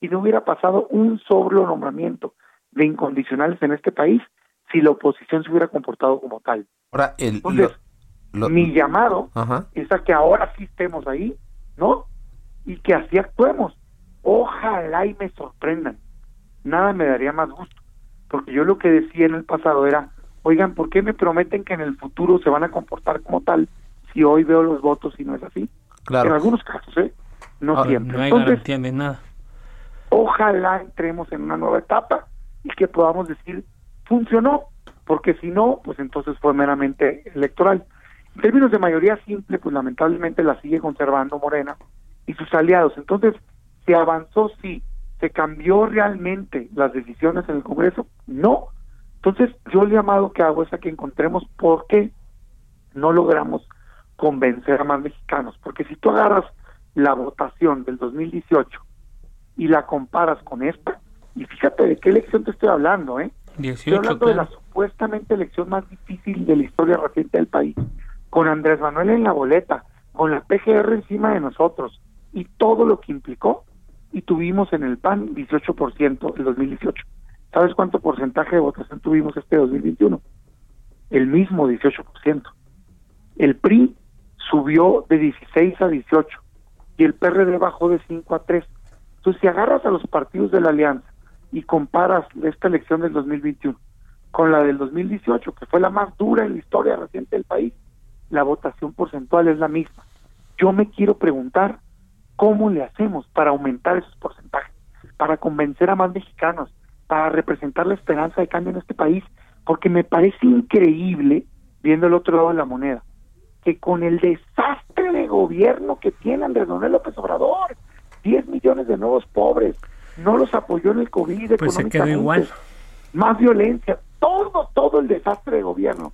y no hubiera pasado un solo nombramiento de incondicionales en este país si la oposición se hubiera comportado como tal.
Ahora, el,
Entonces, mi llamado es a que ahora sí estemos ahí, ¿no? Y que así actuemos. Ojalá y me sorprendan. Nada me daría más gusto. Porque yo lo que decía en el pasado era, oigan, ¿por qué me prometen que en el futuro se van a comportar como tal si hoy veo los votos y no es así?
Claro.
En algunos casos, ¿eh? No siempre.
No hay garantía de nada.
Ojalá entremos en una nueva etapa y que podamos decir, funcionó, porque si no, pues entonces fue meramente electoral. En términos de mayoría simple, pues lamentablemente la sigue conservando Morena y sus aliados. Entonces, ¿se avanzó? Sí. ¿Se cambió realmente las decisiones en el Congreso? No. Entonces, yo el llamado que hago es a que encontremos por qué no logramos convencer a más mexicanos. Porque si tú agarras la votación del 2018 y la comparas con esta, y fíjate de qué elección te estoy hablando, ¿eh? Estoy hablando de la supuestamente elección más difícil de la historia reciente del país, con Andrés Manuel en la boleta, con la PGR encima de nosotros y todo lo que implicó, y tuvimos en el PAN 18% el 2018. ¿Sabes cuánto porcentaje de votación tuvimos este 2021? El mismo 18%. El PRI subió de 16 a 18 y el PRD bajó de 5 a 3. Entonces, si agarras a los partidos de la alianza y comparas esta elección del 2021 con la del 2018, que fue la más dura en la historia reciente del país, la votación porcentual es la misma. Yo me quiero preguntar cómo le hacemos para aumentar esos porcentajes, para convencer a más mexicanos, para representar la esperanza de cambio en este país, porque me parece increíble, viendo el otro lado de la moneda, que con el desastre de gobierno que tiene Andrés Manuel López Obrador, 10 millones de nuevos pobres, no los apoyó en el COVID.
Pues se quedó igual.
Más violencia, todo, todo el desastre de gobierno.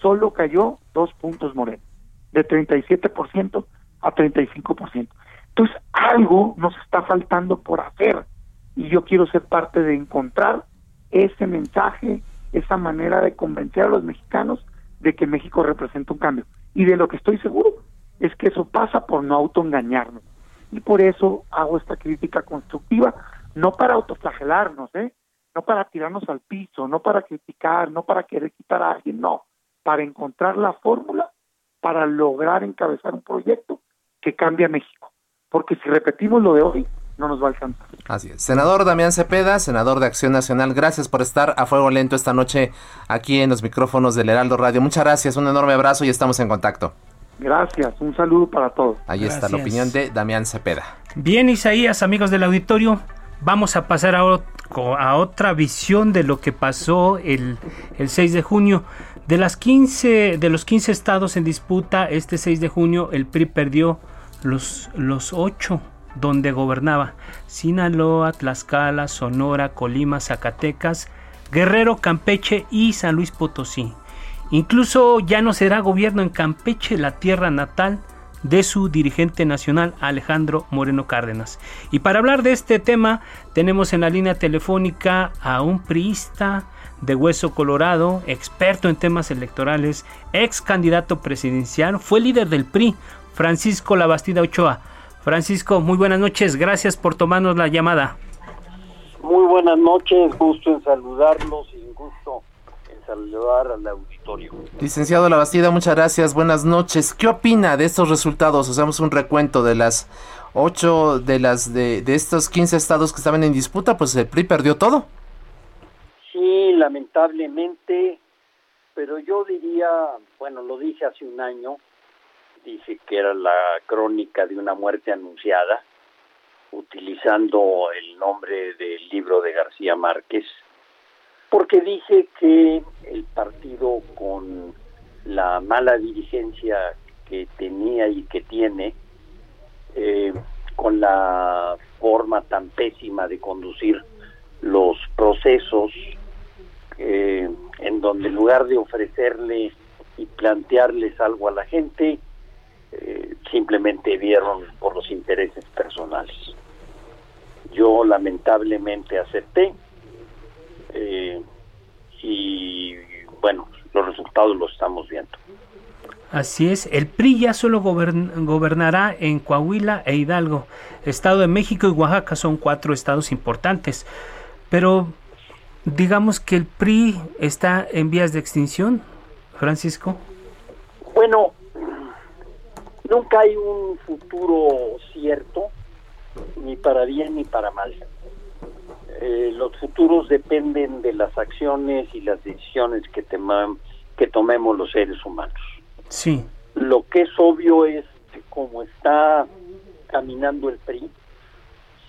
Solo cayó dos puntos Moreno, de 37% a 35%. Entonces, algo nos está faltando por hacer. Y yo quiero ser parte de encontrar ese mensaje, esa manera de convencer a los mexicanos de que México representa un cambio. Y de lo que estoy seguro es que eso pasa por no autoengañarnos y por eso hago esta crítica constructiva, no para autoflagelarnos, ¿eh? no para tirarnos al piso, no para criticar, no para querer quitar a alguien, no, para encontrar la fórmula para lograr encabezar un proyecto que cambie a México. Porque si repetimos lo de hoy, no nos va a alcanzar.
Así es. Senador Damián Cepeda, senador de Acción Nacional, gracias por estar a fuego lento esta noche aquí en los micrófonos del Heraldo Radio. Muchas gracias, un enorme abrazo y estamos en contacto.
Gracias, un saludo para todos.
Ahí está la opinión de Damián Cepeda.
Bien, Isaías, amigos del auditorio, vamos a pasar a, a otra visión de lo que pasó el, el 6 de junio. De, las 15, de los 15 estados en disputa, este 6 de junio el PRI perdió los, los 8 donde gobernaba. Sinaloa, Tlaxcala, Sonora, Colima, Zacatecas, Guerrero, Campeche y San Luis Potosí. Incluso ya no será gobierno en Campeche, la tierra natal de su dirigente nacional Alejandro Moreno Cárdenas. Y para hablar de este tema tenemos en la línea telefónica a un priista de Hueso Colorado, experto en temas electorales, ex candidato presidencial, fue líder del PRI, Francisco Labastida Ochoa. Francisco, muy buenas noches, gracias por tomarnos la llamada.
Muy buenas noches, gusto en saludarlos y gusto en saludar al auditorio.
Licenciado Labastida, muchas gracias, buenas noches. ¿Qué opina de estos resultados? Hacemos un recuento de las ocho de las de, de estos 15 estados que estaban en disputa, pues el PRI perdió todo.
Sí, lamentablemente, pero yo diría, bueno, lo dije hace un año, dije que era la crónica de una muerte anunciada, utilizando el nombre del libro de García Márquez, porque dije que el partido con la mala dirigencia que tenía y que tiene, eh, con la forma tan pésima de conducir los procesos eh, en donde en lugar de ofrecerle y plantearles algo a la gente, eh, simplemente vieron por los intereses personales. Yo lamentablemente acepté eh, y bueno, los resultados los estamos viendo.
Así es, el PRI ya solo gobernará en Coahuila e Hidalgo. Estado de México y Oaxaca son cuatro estados importantes. Pero digamos que el PRI está en vías de extinción, Francisco.
Bueno, nunca hay un futuro cierto, ni para bien ni para mal. Eh, los futuros dependen de las acciones y las decisiones que, que tomemos los seres humanos.
Sí.
Lo que es obvio es que como está caminando el PRI,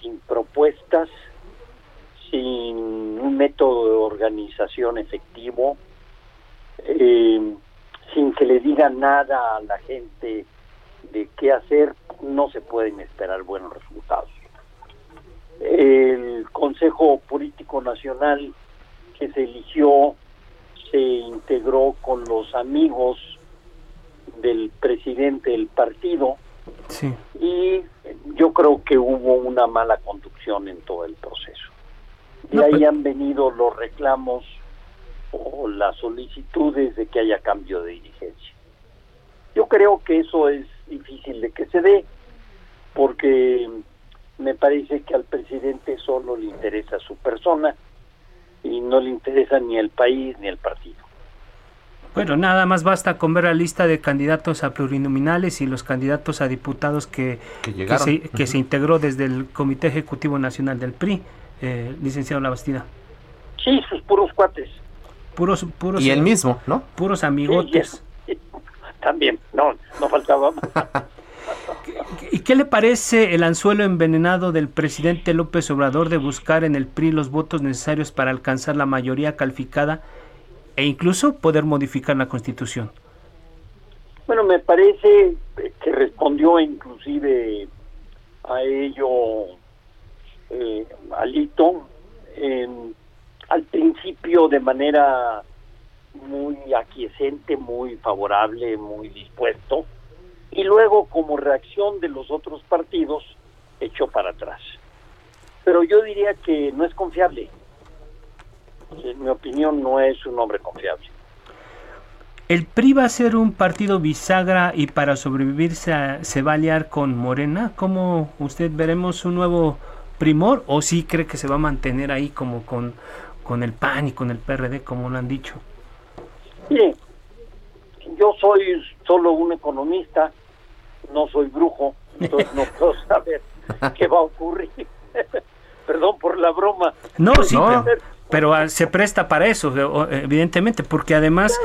sin propuestas, sin un método de organización efectivo, eh, sin que le digan nada a la gente de qué hacer, no se pueden esperar buenos resultados. El Consejo Político Nacional que se eligió se integró con los amigos del presidente del partido y yo creo que hubo una mala conducción en todo el proceso. De ahí han venido los reclamos o las solicitudes de que haya cambio de dirigencia. Yo creo que eso es difícil de que se dé porque me parece que al presidente solo le interesa su persona y no le interesa ni el país ni el partido.
Bueno, nada más basta con ver la lista de candidatos a plurinominales y los candidatos a diputados que, que, se, integró desde el Comité Ejecutivo Nacional del PRI, eh, licenciado Labastida.
Sí, sus puros cuates.
Puros, puros,
y el mismo, ¿no?
Puros amigotes.
también, no, no faltaba
¿Y qué le parece el anzuelo envenenado del presidente López Obrador de buscar en el PRI los votos necesarios para alcanzar la mayoría calificada e incluso poder modificar la constitución?
Bueno, me parece que respondió inclusive a ello eh, Alito al principio de manera muy aquiescente, muy favorable, muy dispuesto, y luego como reacción de los otros partidos echó para atrás. Pero yo diría que no es confiable en mi opinión, no es un hombre confiable.
¿El PRI va a ser un partido bisagra y para sobrevivir se, va a aliar con Morena? ¿Cómo usted veremos un nuevo primor o sí cree que se va a mantener ahí como con, con el PAN y con el PRD, como lo han dicho?
Mire, yo soy solo un economista, no soy brujo, entonces no puedo saber qué va a ocurrir. Perdón por la broma.
No, sí, Pero, ah, se presta para eso, evidentemente, porque además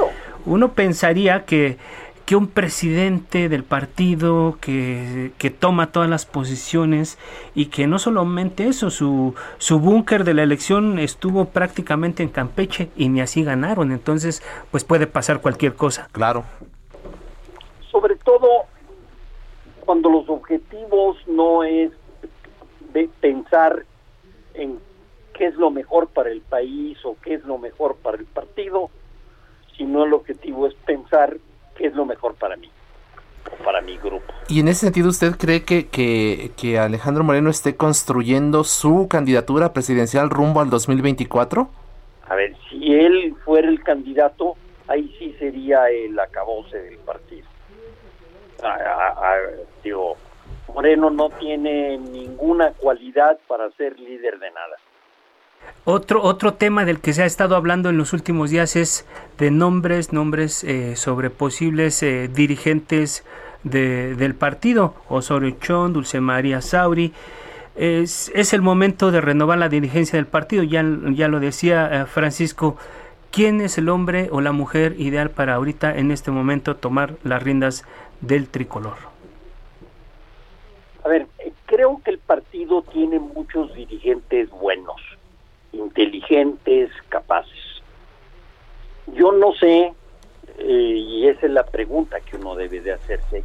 uno pensaría que que un presidente del partido que, toma todas las posiciones y que no solamente eso, su, su búnker de la elección estuvo prácticamente en Campeche y ni así ganaron, entonces pues puede pasar cualquier cosa.
Claro.
Sobre todo cuando los objetivos no es de pensar en qué es lo mejor para el país o qué es lo mejor para el partido, sino el objetivo es pensar qué es lo mejor para mí, para mi grupo.
Y en ese sentido, ¿usted cree que, que, Alejandro Moreno esté construyendo su candidatura presidencial rumbo al 2024?
A ver, si él fuera el candidato, ahí sí sería el acabose del partido. Moreno no tiene ninguna cualidad para ser líder de nada.
Otro, otro tema del que se ha estado hablando en los últimos días es de nombres, nombres eh, sobre posibles eh, dirigentes del partido, Osorio Chón, Dulce María Sauri. Es, es, el momento de renovar la dirigencia del partido, ya, ya lo decía eh, Francisco, ¿quién es el hombre o la mujer ideal para ahorita en este momento tomar las riendas del tricolor?
A ver, creo que el partido tiene muchos dirigentes buenos inteligentes, capaces. Yo no sé, eh, y esa es la pregunta que uno debe de hacerse,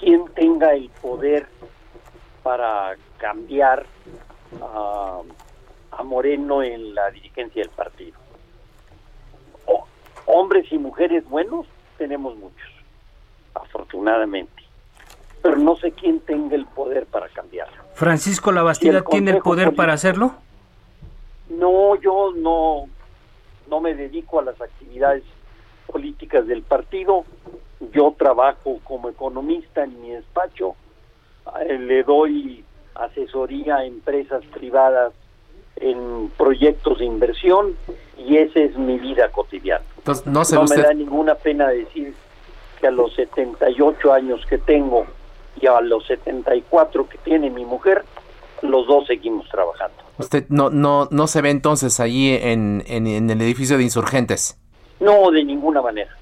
quién tenga el poder para cambiar a, Moreno en la dirigencia del partido. hombres y mujeres buenos tenemos muchos, afortunadamente, pero no sé quién tenga el poder para cambiarlo.
Francisco Labastida tiene el poder para hacerlo.
No, yo no, no me dedico a las actividades políticas del partido. Yo trabajo como economista en mi despacho. Eh, le doy asesoría a empresas privadas en proyectos de inversión y esa es mi vida cotidiana.
Entonces, no,
me da ninguna pena decir que a los 78 años que tengo y a los 74 que tiene mi mujer, los dos seguimos trabajando.
¿Usted no, no, no se ve entonces allí en, en, el edificio de insurgentes?
No, de ninguna manera.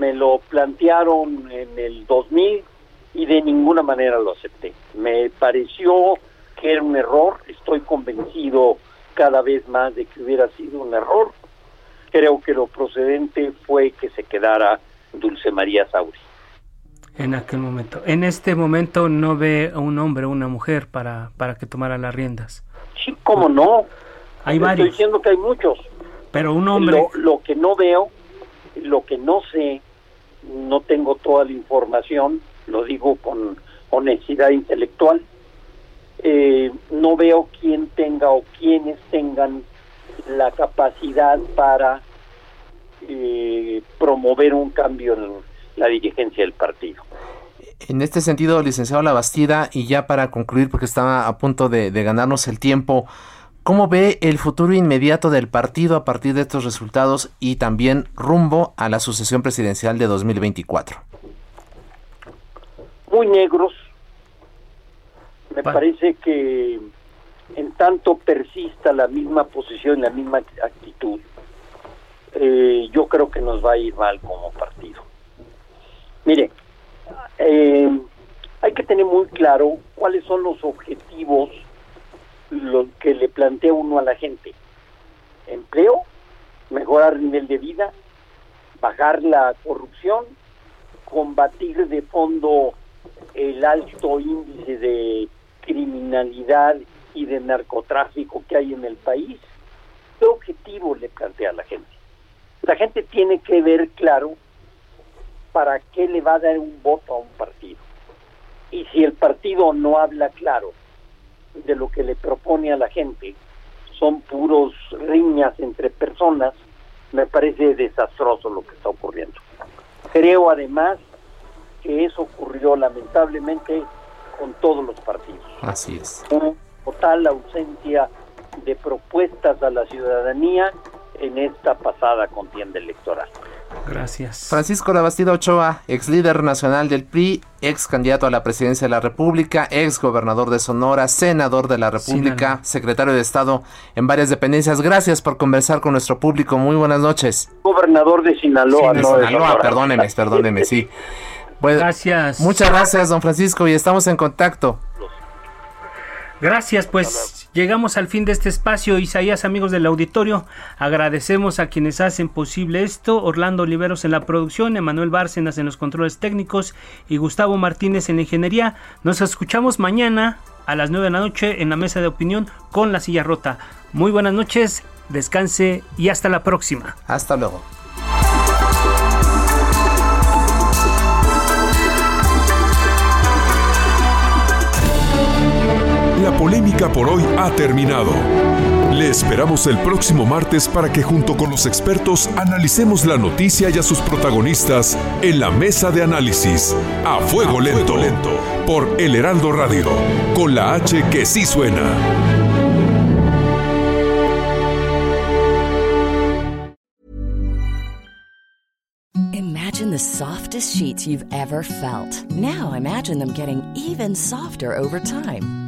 Me lo plantearon en el 2000 y de ninguna manera lo acepté. Me pareció que era un error, estoy convencido cada vez más de que hubiera sido un error. Creo que lo procedente fue que se quedara Dulce María Sauri
en aquel momento. En este momento no ve a un hombre o una mujer para, para que tomara las riendas.
Sí, cómo no.
Hay varios.
Estoy diciendo que hay muchos.
Pero un hombre...
Lo, que no veo, lo que no sé, no tengo toda la información, lo digo con honestidad intelectual, eh, no veo quién tenga o quienes tengan la capacidad para eh, promover un cambio en la dirigencia del partido.
En este sentido, licenciado Labastida, y ya para concluir, porque estaba a punto de, ganarnos el tiempo, ¿cómo ve el futuro inmediato del partido a partir de estos resultados y también rumbo a la sucesión presidencial de 2024?
Muy negros. Me parece que en tanto persista la misma posición, la misma actitud, eh, yo creo que nos va a ir mal como partido. Mire, eh, hay que tener muy claro cuáles son los objetivos lo que le plantea uno a la gente. Empleo, mejorar el nivel de vida, bajar la corrupción, combatir de fondo el alto índice de criminalidad y de narcotráfico que hay en el país. ¿Qué objetivo le plantea a la gente? La gente tiene que ver claro para qué le va a dar un voto a un partido. Y si el partido no habla claro de lo que le propone a la gente, son puros riñas entre personas, me parece desastroso lo que está ocurriendo. Creo además que eso ocurrió lamentablemente con todos los partidos.
Así es.
Una total ausencia de propuestas a la ciudadanía en esta pasada contienda electoral.
Gracias.
Francisco Labastida Ochoa, ex líder nacional del PRI, ex candidato a la presidencia de la República, ex gobernador de Sonora, senador de la República, secretario de Estado en varias dependencias. Gracias por conversar con nuestro público. Muy buenas noches.
Gobernador de Sinaloa,
Sí, de
no de
Sinaloa, perdóneme, perdóneme, sí. Pues,
Gracias.
Muchas gracias, don Francisco, y estamos en contacto.
Gracias, pues llegamos al fin de este espacio. Isaías, amigos del auditorio, agradecemos a quienes hacen posible esto. Orlando Oliveros en la producción, Emanuel Bárcenas en los controles técnicos y Gustavo Martínez en la ingeniería. Nos escuchamos mañana a las 9 de la noche en la mesa de opinión con la silla rota. Muy buenas noches, descanse y hasta la próxima.
Hasta luego.
Por hoy ha terminado. Le esperamos el próximo martes para que junto con los expertos analicemos la noticia y a sus protagonistas en la mesa de análisis a fuego lento, por El Heraldo Radio, con la H que sí suena.
Imagine the softest sheets you've ever felt. Now imagine them getting even softer over time.